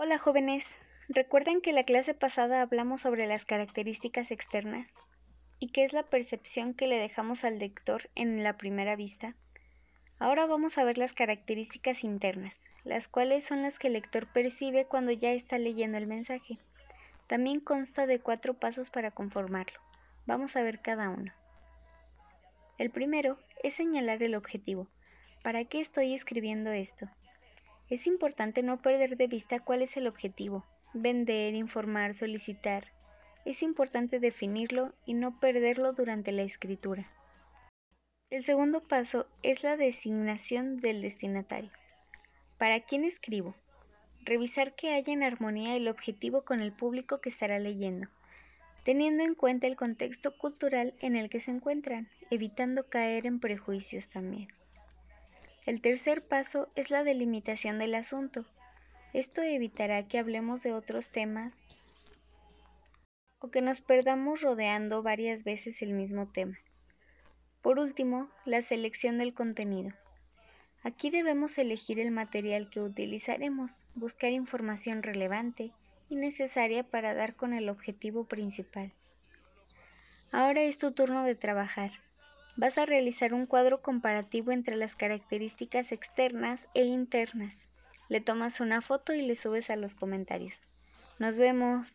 Hola jóvenes, ¿recuerdan que la clase pasada hablamos sobre las características externas? ¿Y qué es la percepción que le dejamos al lector en la primera vista? Ahora vamos a ver las características internas, las cuales son las que el lector percibe cuando ya está leyendo el mensaje. También consta de cuatro pasos para conformarlo. Vamos a ver cada uno. El primero es señalar el objetivo. ¿Para qué estoy escribiendo esto? Es importante no perder de vista cuál es el objetivo, vender, informar, solicitar. Es importante definirlo y no perderlo durante la escritura. El segundo paso es la designación del destinatario. ¿Para quién escribo? Revisar que haya en armonía el objetivo con el público que estará leyendo, teniendo en cuenta el contexto cultural en el que se encuentran, evitando caer en prejuicios también. El tercer paso es la delimitación del asunto. Esto evitará que hablemos de otros temas o que nos perdamos rodeando varias veces el mismo tema. Por último, la selección del contenido. Aquí debemos elegir el material que utilizaremos, buscar información relevante y necesaria para dar con el objetivo principal. Ahora es tu turno de trabajar. Vas a realizar un cuadro comparativo entre las características externas e internas. Le tomas una foto y le subes a los comentarios. Nos vemos.